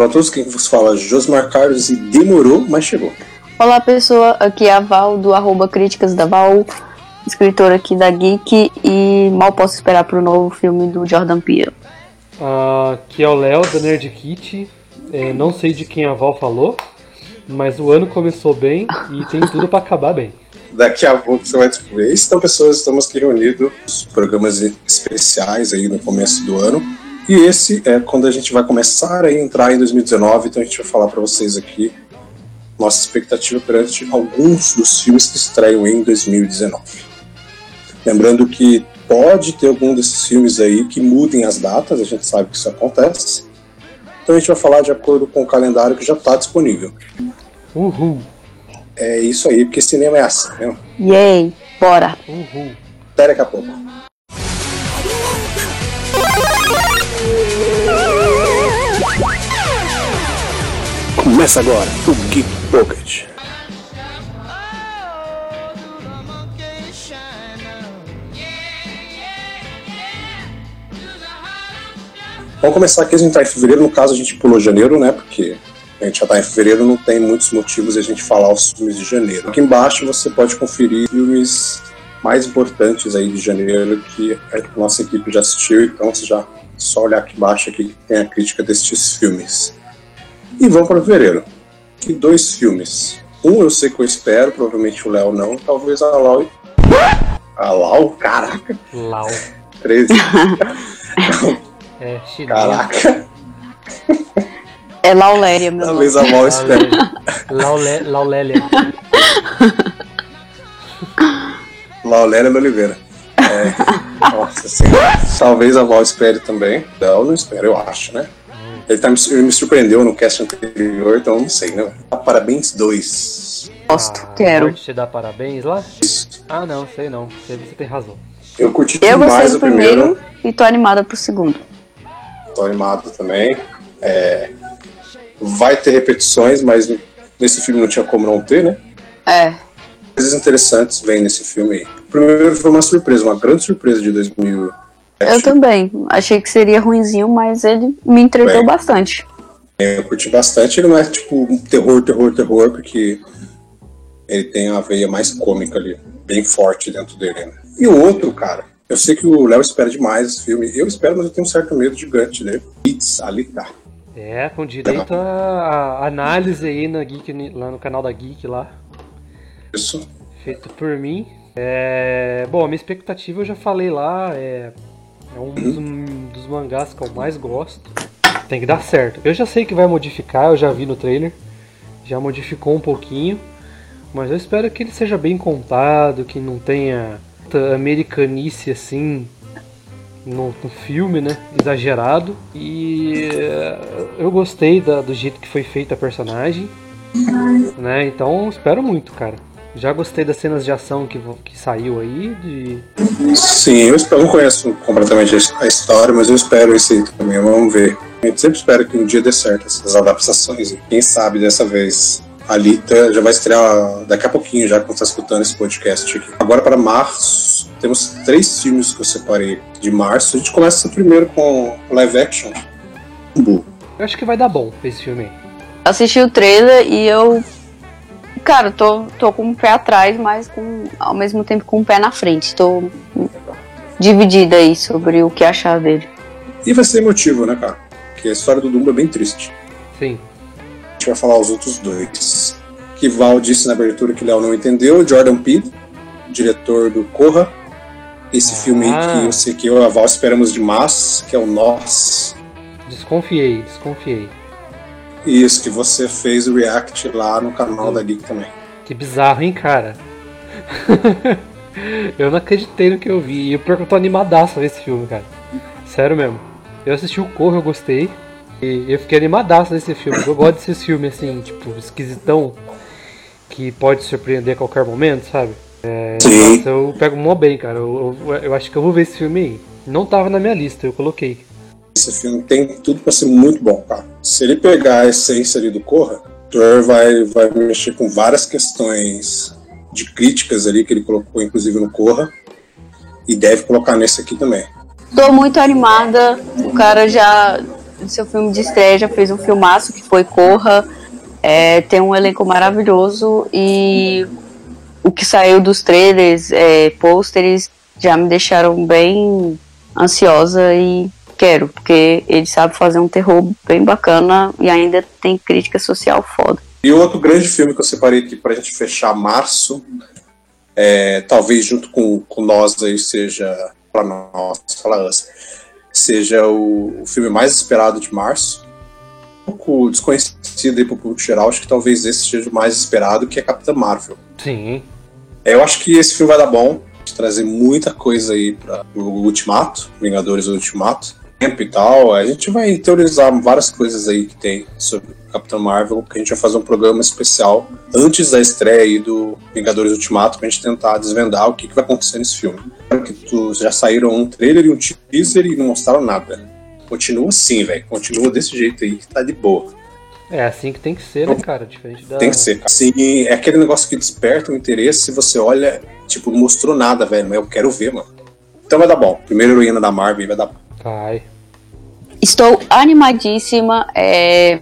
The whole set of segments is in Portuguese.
Para todos quem vos fala, Josmar Carlos e demorou, mas chegou. Olá pessoa, aqui é a Val do arroba Críticas da Val, escritora aqui da Geek e mal posso esperar para o novo filme do Jordan Peele. Uh, aqui é o Léo da Nerd Kit, é, não sei de quem a Val falou, mas o ano começou bem e tem tudo para acabar bem. Daqui a pouco você vai descobrir. Então, pessoas, estamos aqui reunidos, programas especiais aí no começo do ano. E esse é quando a gente vai começar a entrar em 2019, então a gente vai falar para vocês aqui nossa expectativa perante alguns dos filmes que estreiam em 2019. Lembrando que pode ter algum desses filmes aí que mudem as datas, a gente sabe que isso acontece. Então a gente vai falar de acordo com o calendário que já está disponível. Uhul. É isso aí, porque cinema é assim, né? Yay, bora. Uhul. Até daqui a pouco. Começa agora o Geek Pocket. Vamos começar aqui, a gente tá em fevereiro, no caso a gente pulou janeiro, né? Porque a gente já tá em fevereiro, não tem muitos motivos a gente falar os filmes de janeiro. Aqui embaixo você pode conferir filmes mais importantes aí de janeiro que a nossa equipe já assistiu, então você já só olhar aqui embaixo que tem a crítica destes filmes. E vamos para fevereiro. Aqui dois filmes. Um eu sei que eu espero, provavelmente o Léo não, talvez a Lau. A Lau? Caraca! Lau. 13. É, chinês. Caraca! É Lauléria, meu nome. Talvez a Lau espere. Laulé- Laulélia. Laulélia Oliveira. É, nossa senhora. Talvez a Val espere também. Não, não espero, eu acho, né? Ele, tá me, ele me surpreendeu no cast anterior, então não sei, né? Parabéns 2. Gosto, Ah, quero. Pode te dar parabéns lá? Ah, não, sei não. Você tem razão. Eu curti Eu gostei demais do o primeiro. primeiro e tô animada pro segundo. Tô animado também. É, vai ter repetições, mas nesse filme não tinha como não ter, né? É, Coisas interessantes vêm nesse filme aí. O primeiro foi uma surpresa, uma grande surpresa de 2000. Eu também. Achei que seria ruinzinho, mas ele me entreteu bastante. Eu curti bastante. Ele não é tipo um terror, terror, terror, porque ele tem a veia mais cômica ali, bem forte dentro dele. Né? E o outro, cara, eu sei que o Léo espera demais esse filme. Eu espero, mas eu tenho um certo medo gigante dele. It's ali tá. É, com direito a, a análise aí na Geek, lá no canal da Geek lá. Isso. Feito por mim. É, bom, a minha expectativa eu já falei lá, é, é um dos, um dos mangás que eu mais gosto. Tem que dar certo. Eu já sei que vai modificar, eu já vi no trailer. Já modificou um pouquinho. Mas eu espero que ele seja bem contado, que não tenha americanice assim no, no filme, né? Exagerado. E é, eu gostei da- do jeito que foi feita a personagem. Né? Então espero muito, cara. Já gostei das cenas de ação que, que saiu aí. De... Sim, eu, espero, eu não conheço completamente a história, mas eu espero esse aí também. Vamos ver. A gente sempre espera que um dia dê certo essas adaptações. E quem sabe dessa vez a Alita já vai estrear daqui a pouquinho, já que você está escutando esse podcast aqui. Agora para março, temos três filmes que eu separei de março. A gente começa primeiro com live action. Eu acho que vai dar bom esse filme aí. Assisti o trailer e eu. Cara, tô, tô com um pé atrás, mas com, ao mesmo tempo com um pé na frente. Tô dividida aí sobre o que achar dele. E vai ser emotivo, né, cara? Porque a história do Dumbo é bem triste. Sim. A gente vai falar os outros dois. Que Val disse na abertura que Léo não entendeu. Jordan Peele, diretor do Corra. Esse Ah. filme aí que eu sei que eu e a Val esperamos demais, que é o Nós. Desconfiei, desconfiei. Isso, que você fez o react lá no canal da Geek também. Que bizarro, hein, cara? eu não acreditei no que eu vi. E pior que eu tô animadaço a ver esse filme, cara. Sério mesmo. Eu assisti o Corro, eu gostei. E eu fiquei animadaço nesse filme. Eu gosto desses filmes assim, tipo, esquisitão. Que pode surpreender a qualquer momento, sabe? É, Sim. eu pego mó bem, cara. Eu, eu, eu acho que eu vou ver esse filme aí. Não tava na minha lista, eu coloquei. Esse filme tem tudo pra ser muito bom, cara. Se ele pegar a essência ali do Corra, Thor vai, vai mexer com várias questões de críticas ali que ele colocou, inclusive no Corra. E deve colocar nesse aqui também. Tô muito animada. O cara já seu filme de estreia já fez um filmaço que foi Corra. É, tem um elenco maravilhoso e o que saiu dos trailers, é, pôsteres, já me deixaram bem ansiosa e quero, porque ele sabe fazer um terror bem bacana e ainda tem crítica social foda. E o outro grande filme que eu separei aqui pra gente fechar março, é, talvez junto com, com nós aí seja, para nós, fala seja o, o, filme mais esperado de março. Um pouco desconhecido aí pro público geral, acho que talvez esse seja o mais esperado, que é Capitã Marvel. Sim. É, eu acho que esse filme vai dar bom, trazer muita coisa aí para o Ultimato, Vingadores Ultimato, e tal. A gente vai teorizar várias coisas aí que tem sobre Capitão Marvel, que a gente vai fazer um programa especial antes da estreia aí do Vingadores Ultimato pra gente tentar desvendar o que, que vai acontecer nesse filme. Porque tu, já saíram um trailer e um teaser e não mostraram nada. Continua assim, velho. Continua desse jeito aí que tá de boa. É assim que tem que ser, né, cara? Diferente da. Tem que ser. Sim, é aquele negócio que desperta o interesse se você olha, tipo, não mostrou nada, velho, mas eu quero ver, mano. Então vai dar bom. Primeira heroína da Marvel vai dar bom. Estou animadíssima. É...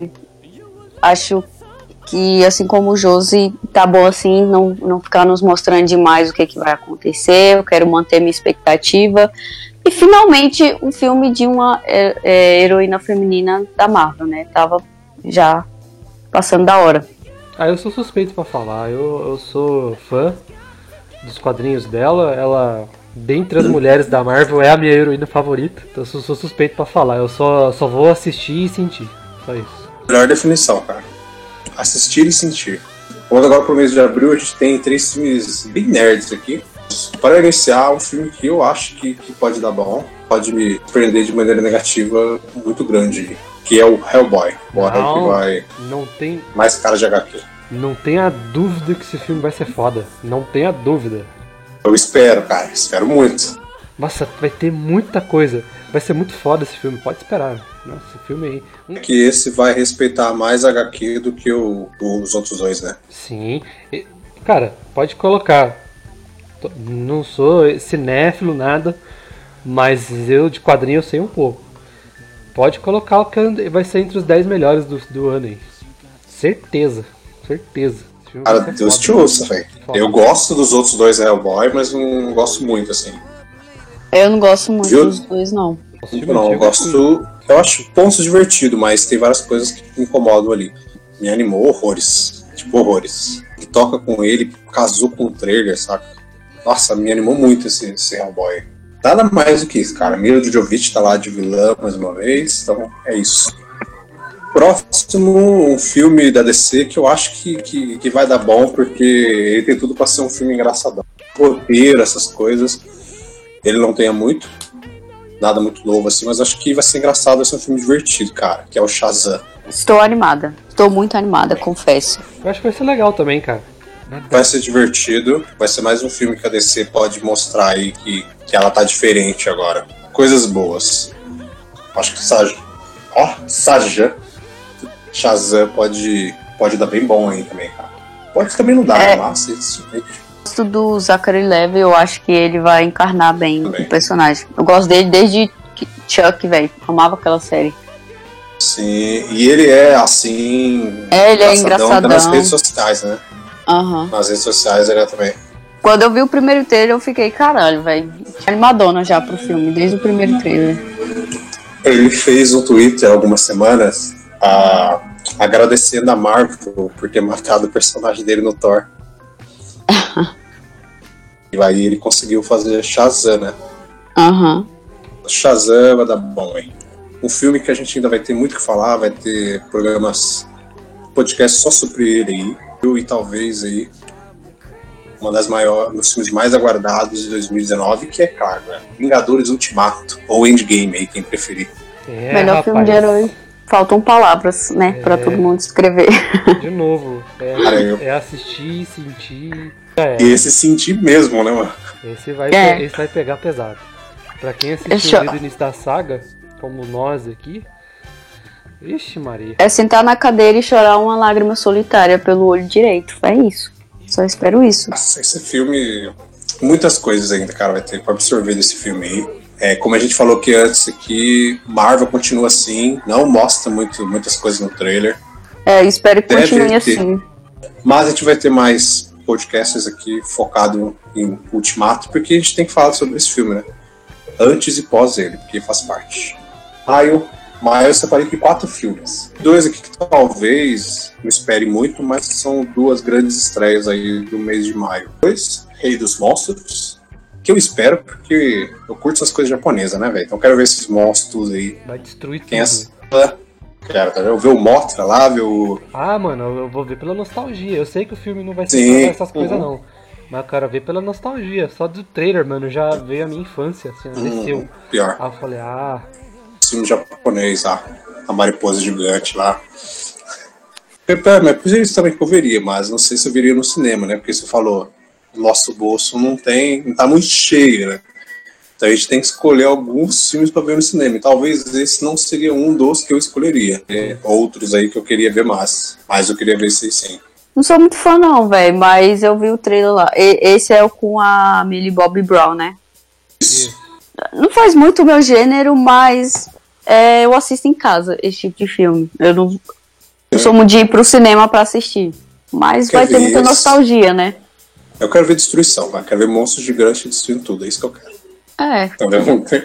Acho que, assim como o Josi, tá bom assim, não, não ficar nos mostrando demais o que, que vai acontecer. Eu quero manter minha expectativa. E finalmente um filme de uma é, é, heroína feminina da Marvel, né? Tava já passando da hora. Ah, eu sou suspeito para falar. Eu, eu sou fã dos quadrinhos dela. Ela, dentre as mulheres da Marvel, é a minha heroína favorita. Então eu sou, suspeito para falar. Eu só, só vou assistir e sentir. Só isso. Melhor definição, cara. Assistir e sentir. Vamos agora pro mês de abril, a gente tem três filmes bem nerds aqui. Para iniciar, um filme que eu acho que, que pode dar bom, pode me prender de maneira negativa muito grande que é o Hellboy. Bora não, que vai. Não tem. Mais cara de HQ. Não tenha dúvida que esse filme vai ser foda. Não tenha dúvida. Eu espero, cara. Espero muito. Nossa, vai ter muita coisa. Vai ser muito foda esse filme. Pode esperar. Nossa, esse filme aí. Um... É que esse vai respeitar mais HQ do que o, os outros dois, né? Sim. E, cara, pode colocar. Não sou cinéfilo, nada. Mas eu de quadrinho eu sei um pouco. Pode colocar o que vai ser entre os 10 melhores do, do ano aí. Certeza. Certeza. Cara, Deus te ouça, velho. Eu gosto dos outros dois Hellboy, mas não gosto muito, assim. Eu não gosto muito Viu? dos dois, não. Não, eu gosto. Eu acho pontos divertido, mas tem várias coisas que me incomodam ali. Me animou horrores. Tipo, horrores. Que toca com ele, casou com o trailer, saca? Nossa, me animou muito esse, esse Hellboy. Nada mais do que isso, cara. Mila Djokovic tá lá de vilã mais uma vez, então é isso. Próximo, um filme da DC que eu acho que, que, que vai dar bom, porque ele tem tudo para ser um filme engraçadão. Roteiro, essas coisas. Ele não tenha muito, nada muito novo assim, mas acho que vai ser engraçado, vai ser um filme divertido, cara, que é o Shazam. Estou animada. Estou muito animada, confesso. Eu acho que vai ser legal também, cara. Vai ser divertido, vai ser mais um filme que a DC pode mostrar aí que, que ela tá diferente agora. Coisas boas. Acho que Saj... Ó, Saja Shazam pode, pode dar bem bom aí também, cara. Pode também não dar, é. mas isso. Gosto do Zachary Levi, eu acho que ele vai encarnar bem também. o personagem. Eu gosto dele desde Chuck, velho. Amava aquela série. Sim, e ele é assim. É, ele é engraçadão. nas redes sociais, né? Uhum. Nas redes sociais ele é também. Quando eu vi o primeiro trailer, eu fiquei, caralho, velho. Animadona já pro filme, desde o primeiro trailer. Ele fez um Twitter algumas semanas a, agradecendo a Marvel por ter matado o personagem dele no Thor. e aí ele conseguiu fazer Shazam, né? Aham. Uhum. Shazam vai dar bom, hein? Um filme que a gente ainda vai ter muito que falar, vai ter programas, podcast só sobre ele aí. E talvez aí uma das maiores, dos filmes mais aguardados de 2019, que é, claro, né? Vingadores Ultimato, ou Endgame aí, quem preferir. É, Melhor rapaz. filme de herói faltam palavras, né, é... para todo mundo escrever. De novo, é, Cara, eu... é assistir, sentir. É. E esse sentir mesmo, né, mano? Esse vai, é. esse vai pegar pesado. Pra quem assistiu desde o início da saga, como nós aqui. Ixi, Maria. É sentar na cadeira e chorar uma lágrima solitária pelo olho direito. É isso. Só espero isso. Nossa, esse filme. Muitas coisas ainda, cara, vai ter pra absorver desse filme aí. É, como a gente falou aqui antes aqui, Marvel continua assim, não mostra muito, muitas coisas no trailer. É, espero que Deve continue ter. assim. Mas a gente vai ter mais podcasts aqui focado em Ultimato, porque a gente tem que falar sobre esse filme, né? Antes e pós ele, porque faz parte. Maio, maio eu separei aqui quatro filmes. Dois aqui que talvez não espere muito, mas são duas grandes estreias aí do mês de maio. Dois, Rei dos Monstros, que eu espero, porque eu curto essas coisas japonesas, né, velho? Então eu quero ver esses monstros aí. Vai destruir Quem é tudo. essa? Quero, tá vendo? ver o Mothra lá, ver o Ah, mano, eu vou ver pela nostalgia. Eu sei que o filme não vai ser essas coisas, Uhum. não. Mas quero ver pela nostalgia. Só do trailer, mano, já veio a minha infância, assim, desceu. Hum, pior. Aí eu falei, ah, filme japonês lá, a mariposa gigante lá. É, pera, mas por isso também que eu veria, mas não sei se eu veria no cinema, né? Porque você falou, nosso bolso não tem, não tá muito cheio, né? Então a gente tem que escolher alguns filmes para ver no cinema. E talvez esse não seria um dos que eu escolheria. né? Outros aí que eu queria ver mais. Mas eu queria ver esse sim. Não sou muito fã, não, velho, mas eu vi o trailer lá. E- esse é o com a Millie Bobby Brown, né? Isso. Não faz muito o meu gênero, mas é, eu assisto em casa esse tipo de filme. Eu não, não sou muito de ir pro cinema pra assistir. Mas Quer vai ter muita esse? nostalgia, né? Eu quero ver destruição, vai. Quero ver monstros gigantes destruindo tudo. É isso que eu quero. É. Então, não tem,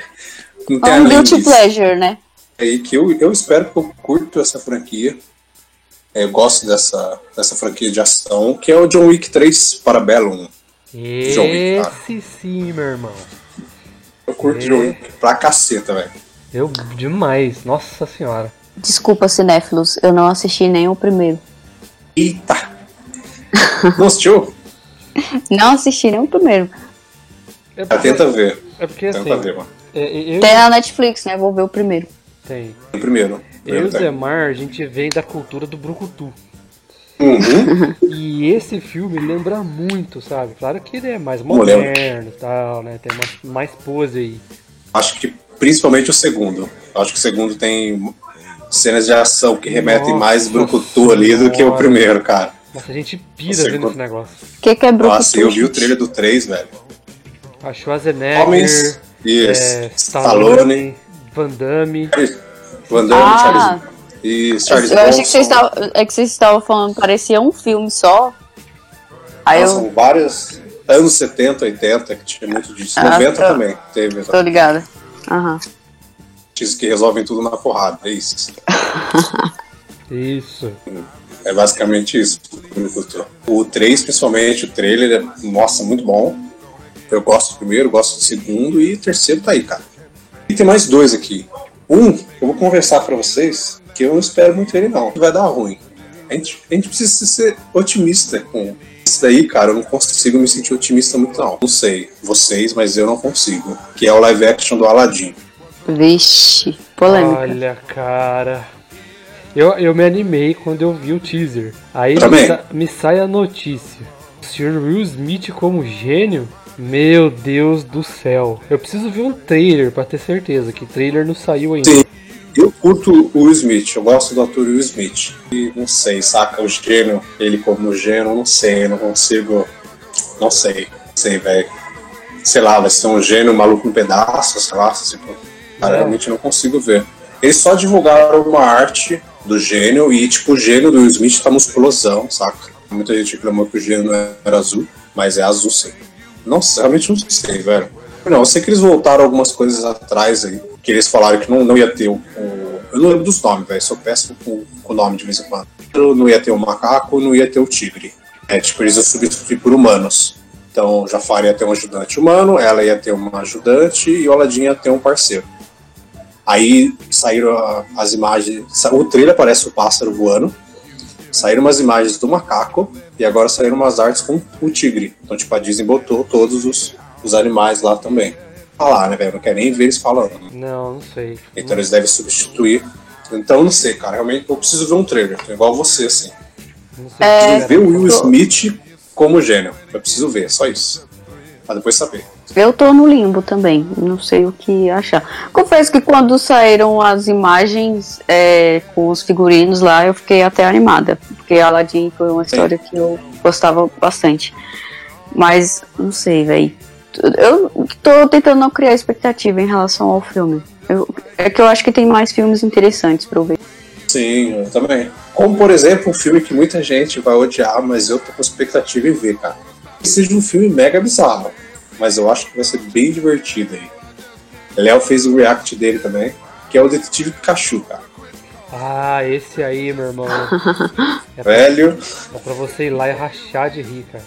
não tem É um além guilty disso. pleasure, né? aí que eu, eu espero que eu curto essa franquia. É, Eu gosto dessa, dessa franquia de ação, que é o John Wick 3 Parabellum. John Wick, cara. esse sim, meu irmão. Eu curto É. John Wick pra caceta, velho. Eu demais, nossa senhora. Desculpa, cinéfilos, eu não assisti nem o primeiro. Eita! Não assistiu? Não assisti nem o primeiro. É Ah, porque, Tenta ver. é porque assim, Tenta ver, mano. é, é, eu, Tem na Netflix, né? Vou ver o primeiro. tem. O primeiro. Eu e o tem. Zemar, a gente vem da cultura do Brucutu. Uhum. E esse filme lembra muito, sabe? Claro que ele é mais moderno e tal, né? Tem uma, mais pose aí. Acho que principalmente o segundo. Acho que o segundo tem cenas de ação que remetem Nossa mais brucutu ali do que o primeiro, cara. Nossa, a gente pira Você vendo esse negócio. O que, que é Brucutu? Nossa, eu vi o trailer do 3, velho. A Schwarzenegger, Homens. Isso. é, Stallone. Stallone, Van Damme. Van Damme, Ah. Charles. E Charles eu achei que vocês estavam é que vocês estavam falando, parecia um filme só. Aí Não, eu São vários anos 70, 80, que tinha muito disso. Ah, 90 tá. também teve. tô ligada. Aham. Diz que resolvem tudo na porrada, é isso. Isso. É basicamente isso. O 3, principalmente, o trailer é, nossa, muito bom. Eu gosto do primeiro, gosto do segundo e o terceiro tá aí, cara. E tem mais dois aqui. Um, eu vou conversar pra vocês, que eu não espero muito ele não. Vai dar ruim. A gente, a gente precisa ser otimista com isso daí, cara. Eu não consigo me sentir otimista muito não. Não sei vocês, mas eu não consigo. Que é o live action do Aladdin. Vixe, polêmica. Olha, cara. Eu, eu me animei quando eu vi o teaser. Aí me, sa- me sai a notícia. O Sr. Will Smith como gênio? Meu Deus do céu. Eu preciso ver um trailer pra ter certeza que trailer não saiu ainda. Sim. Eu curto o Will Smith, eu gosto do ator Will Smith. E não sei, saca o gênio, ele como gênio, não sei, eu não consigo. Não sei, não sei, velho. Sei lá, vai ser um gênio maluco no pedaço, sei lá, tipo, É. realmente não consigo ver. Eles só divulgaram uma arte do gênio e, tipo, o gênio do Will Smith tá musculosão, saca? Muita gente reclamou que o gênio era azul, mas é azul sim. Não realmente não sei, velho. Não, eu sei que eles voltaram algumas coisas atrás aí, que eles falaram que não, não ia ter o, o- Eu não lembro dos nomes, velho, sou péssimo com o nome de vez em quando. Não ia ter o macaco, não ia ter o tigre. É, tipo, eles iam substituir por humanos. Então, Jafar ia ter um ajudante humano, ela ia ter uma ajudante e o Aladdin ia ter um parceiro. Aí saíram as imagens. O trailer aparece o pássaro voando. Saíram umas imagens do macaco e agora saíram umas artes com o tigre. Então, tipo, a Disney botou todos os, os animais lá também. Falar, né, velho? Não quero nem ver eles falando. Não, não sei. Então eles devem substituir. Então, não sei, cara. Realmente eu preciso ver um trailer. Tô igual você, assim. Não sei É, ver o Will Smith como gênio. Eu preciso ver, só isso. Pra depois saber. Eu tô no limbo também, não sei o que achar. Confesso que quando saíram as imagens é, com os figurinos lá, eu fiquei até animada, porque Aladdin foi uma história que eu gostava bastante. Mas não sei, velho. eu tô tentando não criar expectativa em relação ao filme. Eu, é que eu acho que tem mais filmes interessantes pra eu ver. Sim, eu também. Como, por exemplo, um filme que muita gente vai odiar, mas eu tô com expectativa em ver, cara. Que seja um filme mega bizarro, mas eu acho que vai ser bem divertido aí. Léo fez o react dele também, que é o Detetive Pikachu, cara. Ah, esse aí, meu irmão. É Velho. Pra, é pra você ir lá e rachar de rir, cara.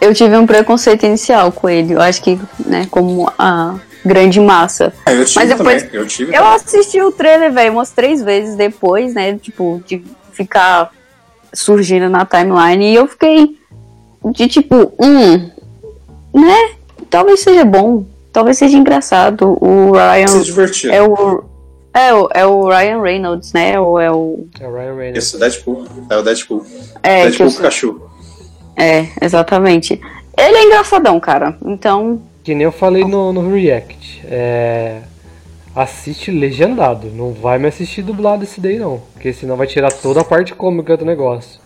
Eu tive um preconceito inicial com ele. Eu acho que, né, como a grande massa. É, eu tive Mas depois também. Eu, tive eu também. assisti o trailer, velho, umas três vezes depois, né? Tipo, de ficar surgindo na timeline. E eu fiquei de tipo, hum, né? Talvez seja bom. Talvez seja engraçado. O Ryan. É o. É o, é o Ryan Reynolds, né? Ou é o. É o Ryan Reynolds. Isso, Deadpool. É o Deadpool. É, Deadpool Pikachu. é, exatamente. Ele é engraçadão, cara. Então, Que nem eu falei no, no React. É. Assiste legendado. Não vai me assistir dublado esse daí, não. Porque senão vai tirar toda a parte cômica do negócio.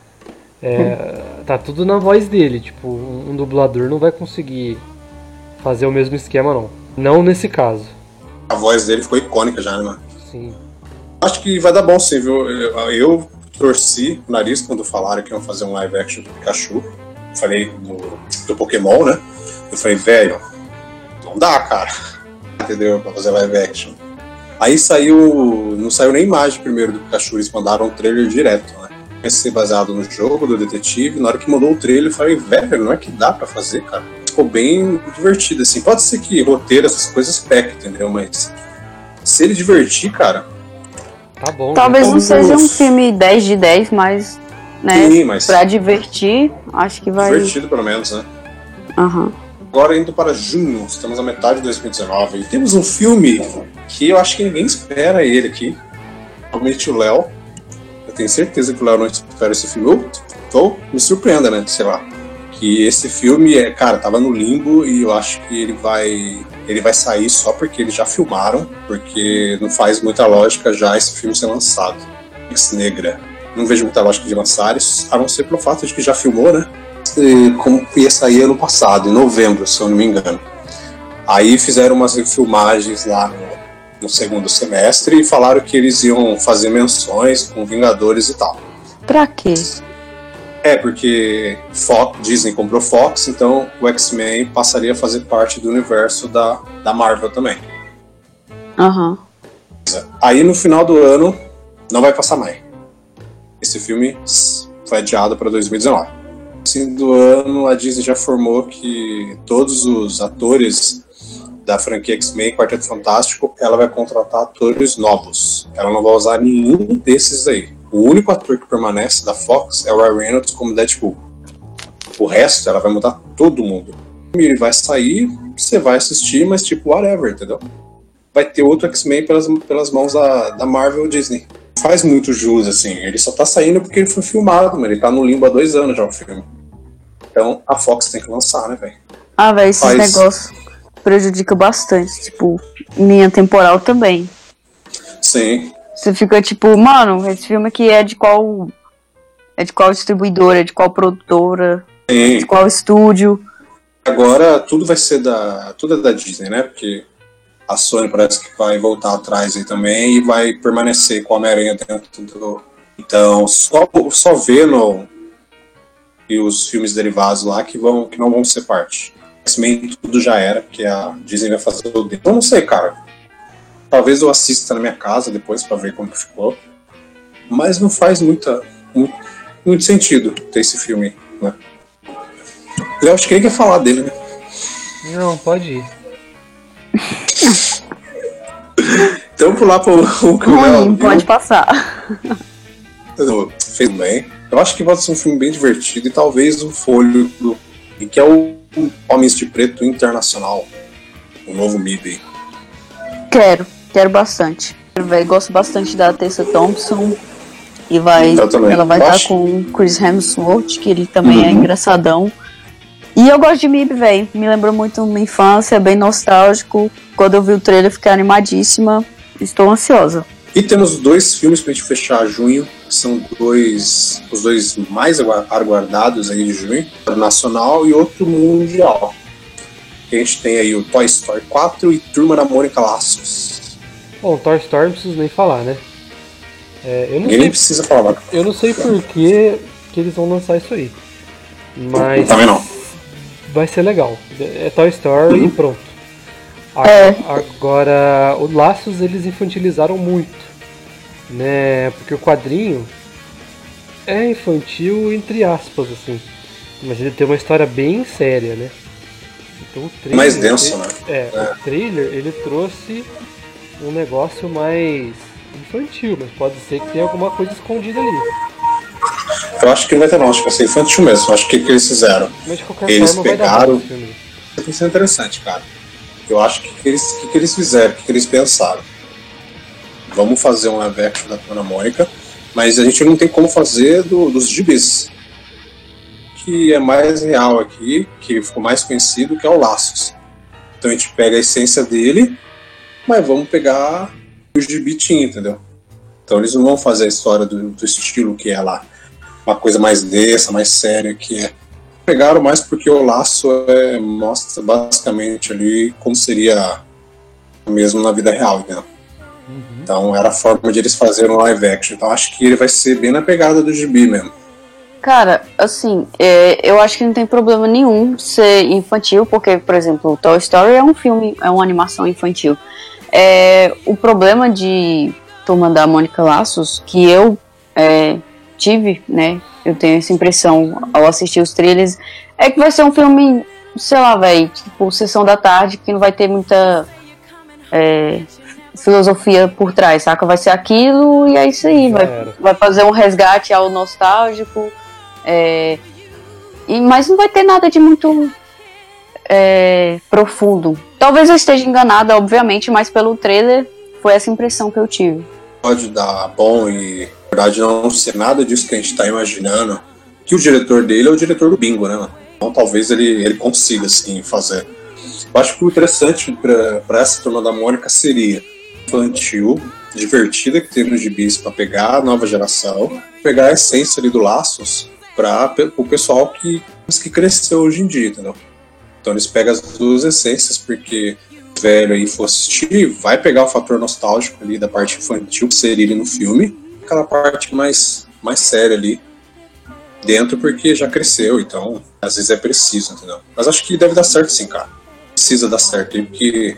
É, tá tudo na voz dele. Tipo, um dublador não vai conseguir fazer o mesmo esquema, não. Não nesse caso. A voz dele ficou icônica já, né, mano? Sim. Acho que vai dar bom sim, viu? Eu, eu torci o nariz quando falaram que iam fazer um live action do Pikachu. Falei do, do Pokémon, né? Eu falei, velho, não dá, cara. Entendeu? Pra fazer live action. Aí saiu. Não saiu nem imagem primeiro do Pikachu, eles mandaram um trailer direto, né? Ia ser baseado no jogo do detetive. Na hora que mandou o trailer, eu falei, velho, não é que dá pra fazer, cara. Ficou bem divertido, assim. Pode ser que roteiro, essas coisas pequem, entendeu? Mas se ele divertir, cara, Tá bom. talvez não Vamos- seja um filme 10 de 10, mas, né? sim, mas Pra divertir, acho que vai. divertido pelo menos, né? Aham. Agora indo para junho, estamos na metade de 2019 e temos um filme que eu acho que ninguém espera ele aqui. Realmente o Léo. Eu tenho certeza que o Léo não espera esse filme. Eu tô me surpreenda, né? Sei lá. Que esse filme é, cara, tava no limbo e eu acho que ele vai ele vai sair só porque eles já filmaram, porque não faz muita lógica já esse filme ser lançado. Ex Negra. Não vejo muita lógica de lançar, isso, a não ser pelo fato de que já filmou, né? E como ia sair ano passado, em novembro, se eu não me engano. Aí fizeram umas filmagens lá no, no segundo semestre e falaram que eles iam fazer menções com Vingadores e tal. Pra quê? É, porque Fox, Disney comprou Fox, então o X-Men passaria a fazer parte do universo da, da Marvel também. Aham. Aí no final do ano não vai passar mais. Esse filme foi adiado para 2019. No fim do ano a Disney já formou que todos os atores da franquia X-Men Quarteto Fantástico, ela vai contratar atores novos. Ela não vai usar nenhum desses aí. O único ator que permanece da Fox é o Ryan Reynolds como Deadpool. O resto ela vai mudar todo mundo. Ele vai sair, você vai assistir, mas tipo, whatever, entendeu? vai ter outro X-Men pelas, pelas mãos da, da Marvel Disney. Faz muito jus, assim. Ele só tá saindo porque ele foi filmado, mano. Ele tá no limbo há dois anos já o filme. Então a Fox tem que lançar, né, velho? Ah, velho, esses Faz. negócios prejudicam bastante. Tipo, linha temporal também. Sim. Você fica tipo, mano, esse filme aqui é de qual. É de qual distribuidora, é de qual produtora, Sim. de qual estúdio. Agora tudo vai ser da. Tudo é da Disney, né? Porque a Sony parece que vai voltar atrás aí também e vai permanecer com a Homem-Aranha dentro do. Então, só, só vendo e os filmes derivados lá que, vão, que não vão ser parte. X-Men tudo já era, porque a Disney vai fazer o dele. Eu não sei, cara. Talvez eu assista na minha casa depois pra ver como que ficou. Mas não faz muita, muito, muito sentido ter esse filme, né? Eu acho que ele quer falar dele, né? Não, pode ir. Então pular pro o que o Léo pode passar. fez bem. Eu acho que vai ser um filme bem divertido e talvez o fôlego, e que é o Homens de Preto Internacional, o novo MIB. aí. Quero, quero bastante. Véi, gosto bastante da Tessa Thompson. E vai, ela vai estar acho- com o Chris Hemsworth, que ele também é Uhum. engraçadão. E eu gosto de MIB, velho. Me lembrou muito minha infância, é bem nostálgico. Quando eu vi o trailer, fiquei animadíssima. Estou ansiosa. E temos dois filmes pra gente fechar junho, que são dois, os dois mais agua- aguardados aí de junho, nacional e outro mundial. a gente tem aí o Toy Story 4 e Turma da Mônica Laços. Bom, Toy Story não preciso nem falar, né? É, eu não Ninguém sei, precisa falar. Eu não sei por que, que eles vão lançar isso aí. Mas. Também não. Vai ser legal. É Toy Story uhum. e pronto. É. Agora, o Laços eles infantilizaram muito. Né? Porque o quadrinho é infantil entre aspas, assim. Mas ele tem uma história bem séria, né? Então o trailer. Mais denso, ele, né? É, é, o trailer ele trouxe um negócio mais infantil, mas pode ser que tenha alguma coisa escondida ali. Eu acho que não vai ter não, acho que vai ser infantil mesmo. Eu acho que o que eles fizeram? Mas de qualquer eles forma, pegaram. Vai dar Isso é interessante, cara. Eu acho que que eles, que, que eles fizeram, que, que eles pensaram. Vamos fazer um live action da Turma Mônica, mas a gente não tem como fazer do, dos gibis. Que é mais real aqui, que ficou mais conhecido, que é o Laços. Então a gente pega a essência dele, mas vamos pegar o gibi tinha, entendeu? Então eles não vão fazer a história do, do estilo que é lá. Uma coisa mais densa, mais séria que é. Pegaram mais porque o laço é, mostra basicamente ali como seria mesmo na vida real, entendeu? Uhum. Então era a forma de eles fazerem um live action. Então acho que ele vai ser bem na pegada do gibi mesmo. Cara, assim, é, eu acho que não tem problema nenhum ser infantil, porque, por exemplo, Toy Story é um filme, é uma animação infantil. É, o problema de Turma da Mônica Laços, que eu é, tive, né? Eu tenho essa impressão ao assistir os trailers, é que vai ser um filme, sei lá, velho, tipo, sessão da tarde, que não vai ter muita é, filosofia por trás, saca? Vai ser aquilo e é isso aí. Vai, vai fazer um resgate ao nostálgico. É, e, mas não vai ter nada de muito é, profundo. Talvez eu esteja enganada, obviamente, mas pelo trailer foi essa impressão que eu tive. Pode dar bom e, na verdade, não ser nada disso que a gente está imaginando. Que o diretor dele é o diretor do Bingo, né? Então talvez ele, ele consiga, assim, fazer. Eu acho que o interessante para essa turma da Mônica seria infantil, divertida, que tem nos gibis para pegar a nova geração, pegar a essência ali do Laços para o pessoal que, que cresceu hoje em dia, entendeu? Então eles pegam as duas essências, porque velho aí for assistir, vai pegar o fator nostálgico ali da parte infantil, que seria ele no filme, aquela parte mais, mais séria ali dentro, porque já cresceu, então às vezes é preciso, entendeu? Mas acho que deve dar certo sim, cara. Precisa dar certo aí, porque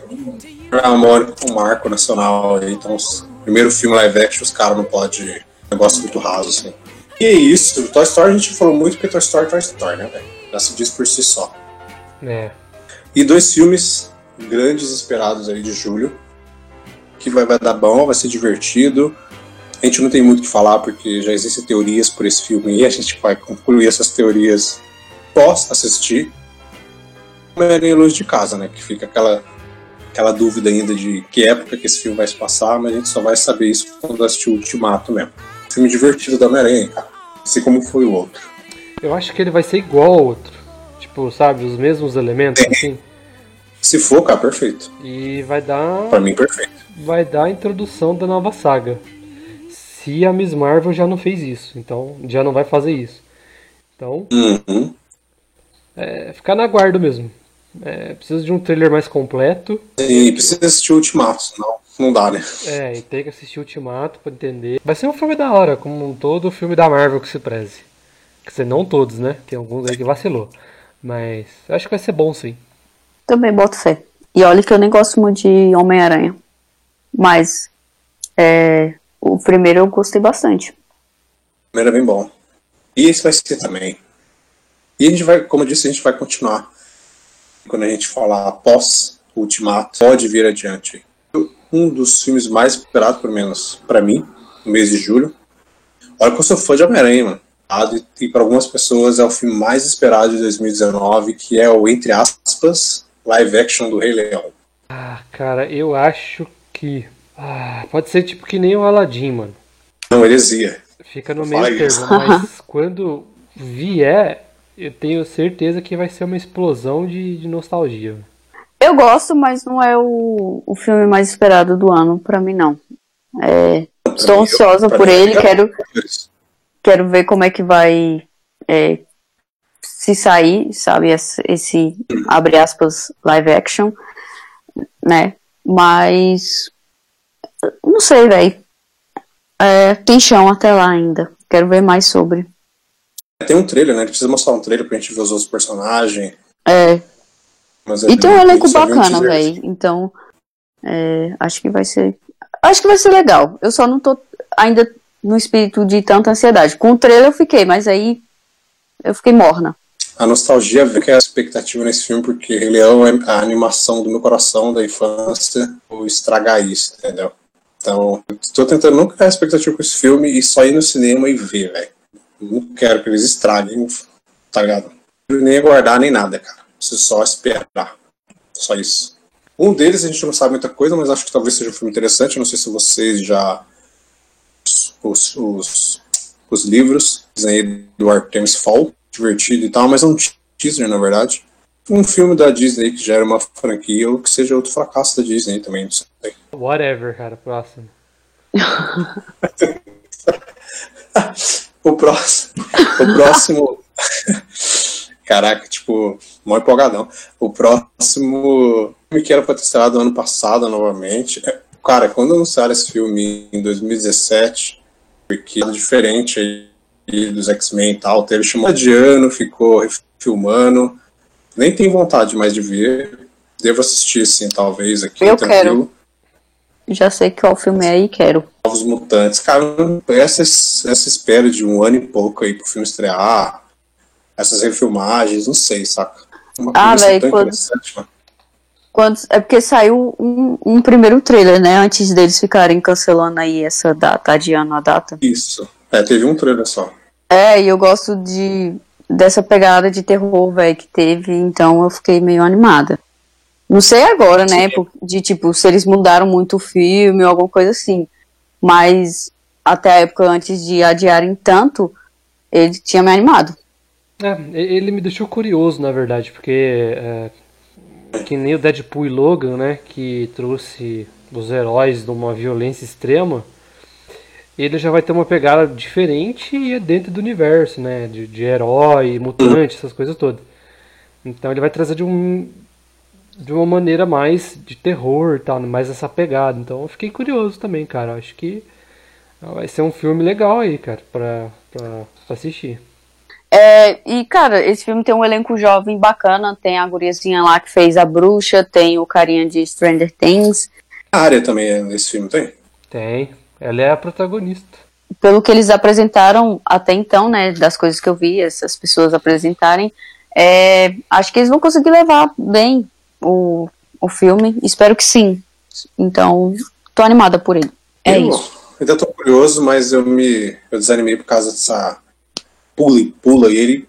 é um marco nacional então o primeiro filme live action os caras não podem. Negócio muito raso, assim. E é isso, Toy Story a gente falou muito porque Toy Story é Toy Story, né, velho? Já se diz por si só. É. E dois filmes grandes esperados aí de julho, que vai, vai dar bom, vai ser divertido. A gente não tem muito o que falar porque já existem teorias por esse filme e a gente vai concluir essas teorias pós assistir. Homem-Aranha Luz de Casa, né? Que fica aquela, aquela dúvida ainda de que época que esse filme vai se passar, mas a gente só vai saber isso quando assistir o Ultimato mesmo. Filme divertido da Homem-Aranha, cara. Assim como foi o outro. Eu acho que ele vai ser igual ao outro. Tipo, sabe, os mesmos elementos, é. assim. Se for, cara, perfeito. E vai dar. Pra mim, perfeito. Vai dar a introdução da nova saga. Se a Miss Marvel já não fez isso, então já não vai fazer isso. Então. Uhum. É, ficar na guarda mesmo. É, precisa de um trailer mais completo. Sim, precisa assistir o Ultimato, senão não dá, né? É, e tem que assistir o Ultimato pra entender. Vai ser um filme da hora, como um todo filme da Marvel que se preze. Quer dizer, não todos, né? Tem alguns aí que vacilou. Mas acho que vai ser bom sim. Também boto fé. E olha que eu nem gosto muito de Homem-Aranha. Mas é, o primeiro eu gostei bastante. O primeiro é bem bom. E esse vai ser também. E a gente vai, como eu disse, a gente vai continuar. Quando a gente falar após o Ultimato, pode vir adiante. Um dos filmes mais esperados, pelo menos para mim, no mês de julho. Olha que eu sou fã de Homem-Aranha, mano e para algumas pessoas é o filme mais esperado de 2019, que é o, entre aspas, live action do Rei Leão. Ah, cara, eu acho que. Ah, pode ser tipo que nem o Aladdin, mano. Não, heresia. Fica no meio termo, mas quando vier, eu tenho certeza que vai ser uma explosão de, de nostalgia. Eu gosto, mas não é o, o filme mais esperado do ano, para mim não. É, estou ansiosa por ele, quero. Quero ver como é que vai é, se sair, sabe, esse, abre aspas live action, né? Mas não sei, velho. É, tem chão até lá ainda. Quero ver mais sobre. Tem um trailer, né? Ele precisa mostrar um trailer pra gente ver os outros personagens. É. Mas E tem um ele elenco viu um bacana, teaser. velho. Então, é, acho que vai ser. Acho que vai ser legal. Eu só não tô ainda no espírito de tanta ansiedade. Com o trailer eu fiquei, mas aí eu fiquei morna. A nostalgia vê que é a expectativa nesse filme, porque Rei Leão é a animação do meu coração, da infância, vou estragar isso, entendeu? Então, tô tentando não criar expectativa com esse filme e só ir no cinema e ver, velho. Não quero que eles estraguem, tá ligado? Nem aguardar nem nada, cara. Preciso só esperar. Só isso. Um deles a gente não sabe muita coisa, mas acho que talvez seja um filme interessante. Não sei se vocês já. Os, os, os livros aí do Artemis Fall, divertido e tal, mas é um teaser, na verdade. Um filme da Disney que já era uma franquia ou que seja outro fracasso da Disney também, não sei. Whatever, cara, próximo. O próximo. O próximo. Caraca, tipo, mó empolgadão. O próximo filme que era pra ter estreado ano passado novamente. É, Cara, quando anunciaram esse filme em 2017, porque era diferente aí dos X-Men e tal, teve chamado de ano, ficou filmando. Nem tenho vontade mais de ver. Devo assistir, sim, talvez aqui. Eu tranquilo. Já sei qual filme é e quero. Novos Mutantes. Cara, essa, essa espera de um ano e pouco aí pro filme estrear, essas refilmagens, não sei, saca? Uma Ah, véi, tão quando-. Quando, é porque saiu um, um primeiro trailer, né? Antes deles ficarem cancelando aí essa data, adiando a data. Isso. É, teve um trailer só. É, e eu gosto de dessa pegada de terror, velho, que teve, então eu fiquei meio animada. Não sei agora, né? De tipo, se eles mudaram muito o filme ou alguma coisa assim. Mas até a época antes de adiarem tanto, ele tinha me animado. É, ele me deixou curioso, na verdade, porque é, que nem o Deadpool e Logan, né, que trouxe os heróis de uma violência extrema, ele já vai ter uma pegada diferente e é dentro do universo, né, de, de herói, mutante, essas coisas todas. Então ele vai trazer de um de uma maneira mais de terror e tal, mais essa pegada. Então eu fiquei curioso também, cara. Acho que vai ser um filme legal aí, cara, pra, pra assistir. É, e, cara, esse filme tem um elenco jovem bacana. Tem a guriazinha lá que fez a bruxa, tem o carinha de Stranger Things. A área também é nesse filme, tem? Tem. Ela é a protagonista. Pelo que eles apresentaram até então, né, das coisas que eu vi, essas pessoas apresentarem, é, acho que eles vão conseguir levar bem o, o filme. Espero que sim. Então, tô animada por ele. É eu isso. ainda tô curioso, mas eu me eu desanimei por causa dessa pula e pula. E ele,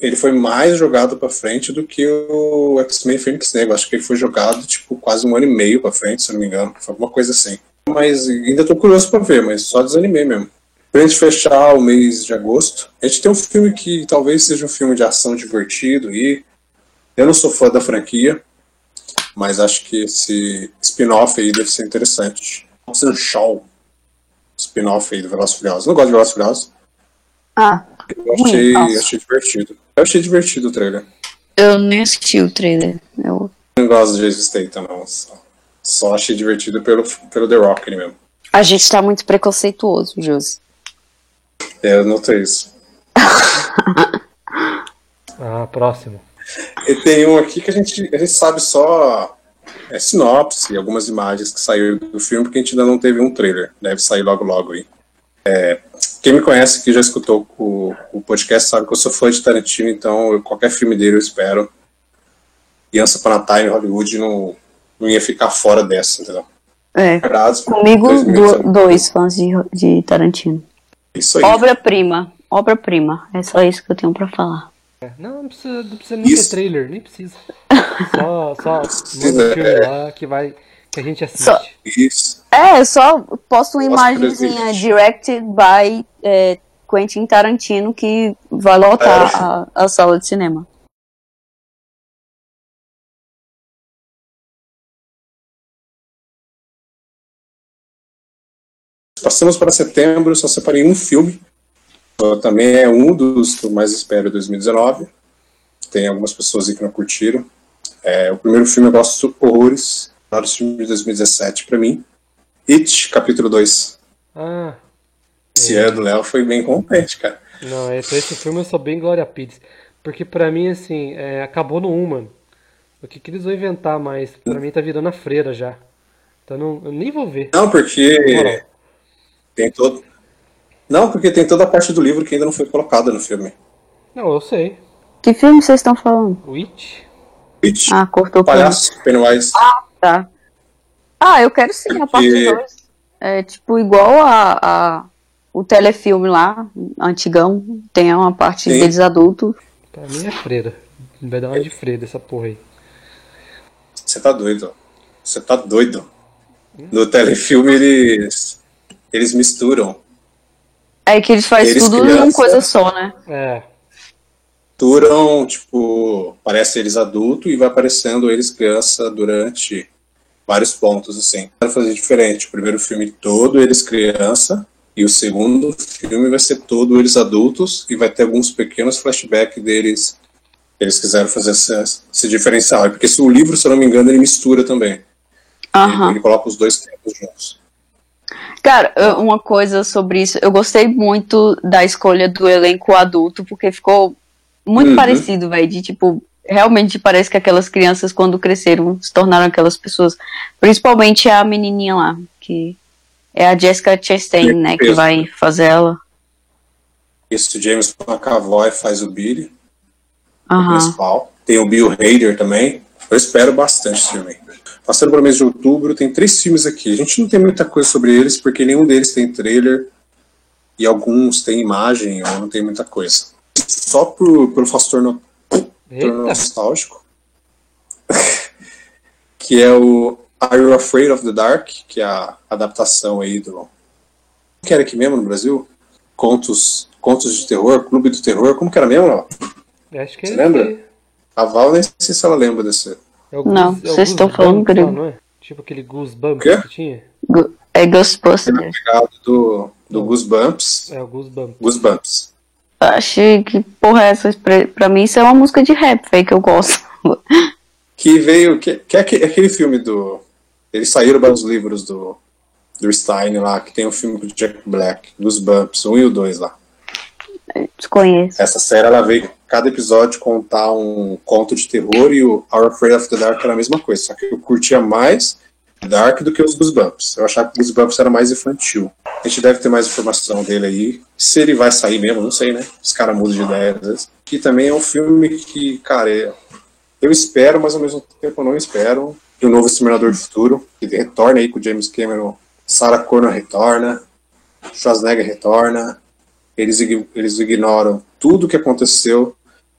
ele foi mais jogado pra frente do que o X-Men Phoenix Negro. Acho que ele foi jogado, tipo, quase um ano e meio pra frente, se não me engano. Foi alguma coisa assim. Mas ainda tô curioso pra ver, mas só desanimei mesmo. Pra gente fechar o mês de agosto, a gente tem um filme que talvez seja um filme de ação divertido e eu não sou fã da franquia, mas acho que esse spin-off aí deve ser interessante. Shaw, spin-off aí do Velozes Furiosos. Não gosto de Velozes Furiosos. Ah, Eu achei, Nossa. achei divertido. Eu achei divertido o trailer. eu nem assisti o trailer. Eu... Não gosto de Jason Statham, não. Só, só achei divertido pelo, pelo The Rock ele mesmo. A gente tá muito preconceituoso, Josi. É, eu notei isso. Ah, próximo. E tem um aqui que a gente, a gente sabe só é, sinopse, algumas imagens que saíram do filme, porque a gente ainda não teve um trailer. Deve sair logo logo aí. É, quem me conhece que já escutou o, o podcast sabe que eu sou fã de Tarantino, então eu- qualquer filme dele eu espero. E Upon a Time Hollywood não, não ia ficar fora dessa, entendeu? É. Comigo, 2019. do- dois fãs de, de Tarantino. Isso aí. Obra-prima. Obra-prima. É só isso que eu tenho pra falar. É, Não, não precisa, não precisa nem Isso. ter trailer, nem precisa. Só, só Precisa, manda o filme é. lá que, vai, que a gente assiste. Só- Isso. É, só posto uma imagenzinha directed by é, Quentin Tarantino que vai lotar É. a, a sala de cinema. Passamos para setembro, só separei um filme. Também é um dos que eu mais espero em 2019. Tem algumas pessoas aí que não curtiram. É, o primeiro filme eu gosto horrores, vários filmes de 2017 para mim. It, capítulo 2. Ah. Esse é. ano, Léo foi bem contente, cara. Não, esse, esse filme eu sou bem Glória Pires. Porque pra mim, assim, é, acabou no 1, mano. O que, que eles vão inventar mais? Pra mim tá virando a freira já. Então não, eu nem vou ver. Não, porque tem todo. Não, porque tem toda a parte do livro que ainda não foi colocada no filme. Não, eu sei. Que filme vocês estão falando? It. It. Ah, cortou o Palhaço, Pennywise. Ah, tá. Ah, eu quero sim a parte 2. É tipo igual a, a, o telefilme lá, antigão, tem uma parte sim. deles adultos. Pra mim é freira. Vai dar uma de freira essa porra aí. Você tá doido. Você tá doido. No telefilme eles, eles misturam. É que eles fazem eles tudo criança, uma coisa só, né? É. Misturam, tipo, parece eles adultos e vai aparecendo eles criança durante vários pontos, assim. Quero fazer diferente. O primeiro filme todo eles criança e o segundo filme vai ser todo eles adultos e vai ter alguns pequenos flashbacks deles. Eles quiseram fazer esse, esse diferencial. Porque se o livro, se eu não me engano, ele mistura também. Uhum. Ele, coloca os dois tempos juntos. Cara, uma coisa sobre isso, eu gostei muito da escolha do elenco adulto, porque ficou muito uhum. parecido, velho, de tipo, realmente parece que aquelas crianças, quando cresceram, se tornaram aquelas pessoas. Principalmente a menininha lá, que é a Jessica Chastain, né, que vai fazer ela. Isso, James McAvoy faz o Billy, uhum. principal. Tem o Bill Hader também. Eu espero bastante esse filme. Passando para o mês de outubro, tem três filmes aqui. A gente não tem muita coisa sobre eles, porque nenhum deles tem trailer e alguns têm imagem ou não tem muita coisa. Só por, pelo fator, no, nostálgico, que é o Are You Afraid of the Dark, que é a adaptação aí do. que era aqui mesmo no Brasil? Contos, contos de terror, Clube do Terror, como que era mesmo? Não? Acho que Você lembra? A Val nem sei se ela lembra desse. É não, é vocês estão falando grego. Não, é? Tipo aquele Goosebumps que, que tinha? É Ghostbusters. É do, do Goosebumps. É o Goosebumps. Goosebumps. Achei que porra é essa? Pra mim isso é uma música de rap, véio, que eu gosto. Que veio. Que, que é aquele filme do. Eles saíram para os livros do, do Stein lá, que tem o um filme do Jack Black, Goosebumps, 1 um e o 2 lá. Desconheço. Essa série ela veio cada episódio contar um conto de terror e o Our Afraid of the Dark era a mesma coisa, só que eu curtia mais Dark do que os Goosebumps. Eu achava que Goosebumps era mais infantil. A gente deve ter mais informação dele aí. Se ele vai sair mesmo, não sei, né? Os caras mudam de ideia às vezes. Que também é um filme que, cara, é... eu espero, mas ao mesmo tempo eu não espero. De um novo Exterminador do Futuro, que retorna aí com o James Cameron. Sarah Connor retorna. Schwarzenegger retorna eles, eles ignoram tudo o que aconteceu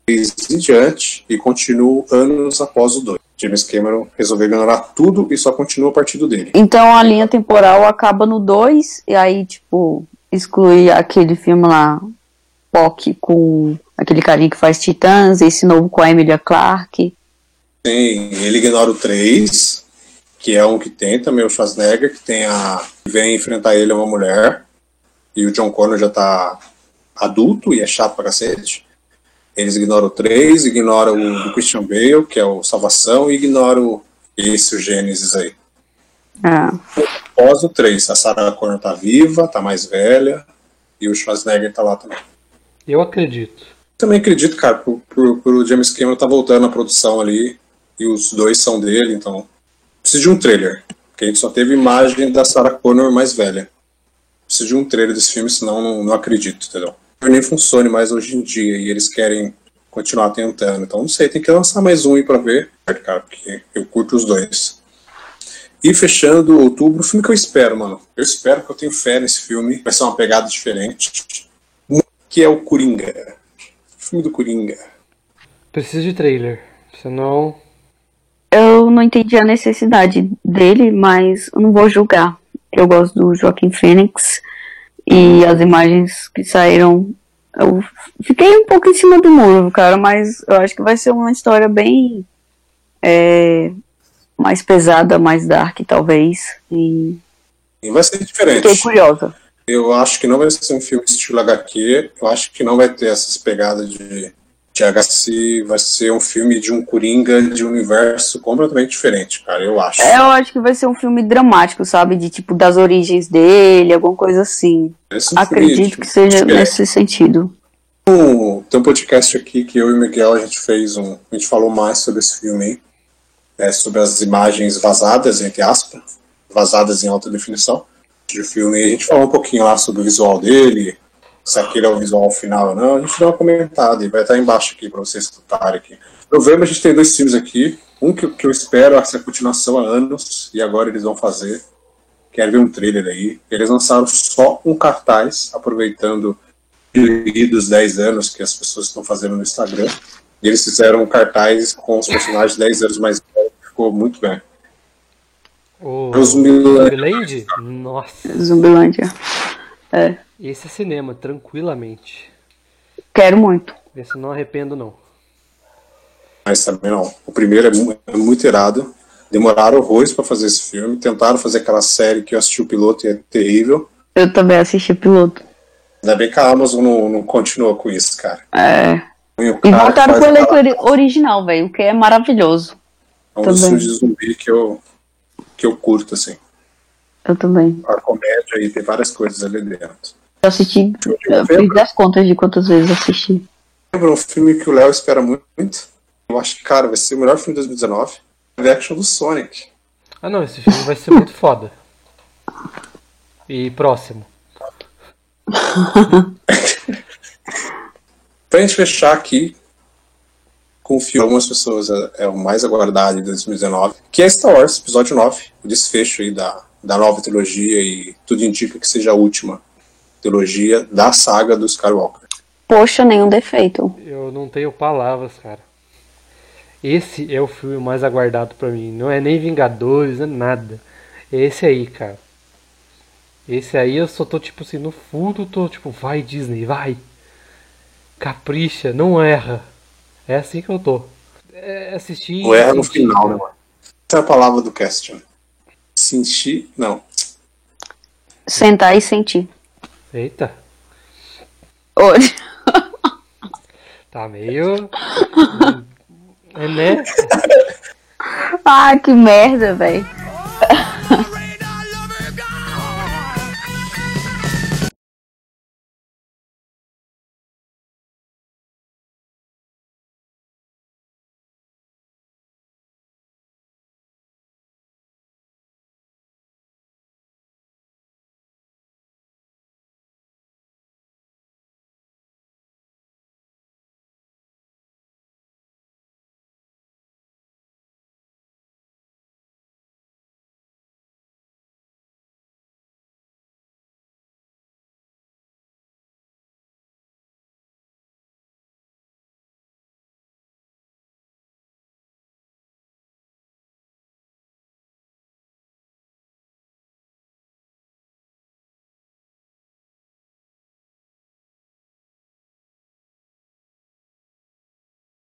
em diante e continuam anos após o 2. James Cameron resolveu ignorar tudo e só continua a partir do dele. Então a linha temporal acaba no 2 e aí, tipo, exclui aquele filme lá, POC, com aquele carinha que faz Titãs, esse novo com a Emilia Clarke. Sim, ele ignora o 3, que é um que tem também o Schwarzenegger, que tem a. vem enfrentar ele uma mulher e o John Connor já tá adulto e é chato pra cacete. Eles ignoram o 3, ignoram o do Christian Bale, que é o Salvação, e ignoram esse, o Gênesis aí. Ah. Após o 3, a Sarah Connor tá viva, tá mais velha, e o Schwarzenegger tá lá também. Eu acredito. Também acredito, cara, pro, pro, pro James Cameron tá voltando a produção ali, e os dois são dele, então precisa de um trailer, porque a gente só teve imagem da Sarah Connor mais velha preciso de um trailer desse filme, senão não, não acredito, entendeu? Nem funcione mais hoje em dia e eles querem continuar tentando. Então não sei, tem que lançar mais um aí pra ver, cara, porque eu curto os dois. E fechando outubro, o filme que eu espero, mano. Eu espero que eu tenho fé nesse filme. Vai ser uma pegada diferente. Que é o Coringa. O filme do Coringa. Preciso de trailer, senão. Eu não entendi a necessidade dele, mas eu não vou julgar. Eu gosto do Joaquim Fênix e as imagens que saíram. Eu fiquei um pouco em cima do muro, cara, mas eu acho que vai ser uma história bem. É, mais pesada, mais dark, talvez. E, e vai ser diferente. Fiquei curiosa. Eu acho que não vai ser um filme estilo HQ. Eu acho que não vai ter essas pegadas de THC vai ser um filme de um Coringa de um universo completamente diferente, cara, eu acho. É, eu acho que vai ser um filme dramático, sabe? De tipo, das origens dele, alguma coisa assim. É um Acredito que seja tipo, nesse sentido. Um- tem um podcast aqui que eu e o Miguel a gente fez um. A gente falou mais sobre esse filme aí. É, sobre as imagens vazadas, entre aspas, vazadas em alta definição do filme. E a gente falou um pouquinho lá sobre o visual dele, se aquele é o visual final ou não. A gente deu uma comentada e vai estar embaixo aqui para vocês escutarem aqui. Em novembro a gente tem dois filmes aqui. Um que, que eu espero essa continuação há anos, e agora eles vão fazer. Quero ver um trailer aí. Eles lançaram só um cartaz, aproveitando dos 10 anos que as pessoas estão fazendo no Instagram. E eles fizeram um cartaz com os personagens 10 anos mais velhos, ficou muito bem. O Zumbiland. Zumbiland? Nossa, Zumbilândia. É, esse é cinema, tranquilamente. quero muito. Esse eu não arrependo, não. Mas também não. O primeiro é, é muito irado. Demoraram horrores para fazer esse filme. Tentaram fazer aquela série que eu assisti o piloto e é terrível. Eu também assisti o piloto. Ainda bem que a Amazon não, não continuou com isso, cara. É. E, o E voltaram pro faz elenco original, velho, o que é maravilhoso. É um dos filmes de zumbi que eu, que eu curto, assim. Eu também. A comédia e tem várias coisas ali dentro. Eu assisti, eu fiz contas de quantas vezes assisti. Lembra um filme que o Léo espera muito? Eu acho que, cara, vai ser o melhor filme de 2019. Live action do Sonic. Ah não, esse filme vai ser muito foda. E próximo. Pra gente fechar aqui com o filme, algumas pessoas é, é o mais aguardado de 2019, que é Star Wars, episódio 9, o desfecho aí da, da nova trilogia e tudo indica que seja a última trilogia da saga do Skywalker. Poxa, nenhum defeito. Eu não tenho palavras, cara. Esse é o filme mais aguardado pra mim. Não é nem Vingadores, não é nada. É esse aí, cara. Esse aí eu só tô tipo assim, no fundo tô tipo, vai Disney, vai. Capricha, não erra. É assim que eu tô. É assistir. Não erra no final, né, mano? Essa é a palavra do casting. Sentir. Não. Sentar e sentir. Eita, Hoje. tá meio. É né? Ai, que merda, velho.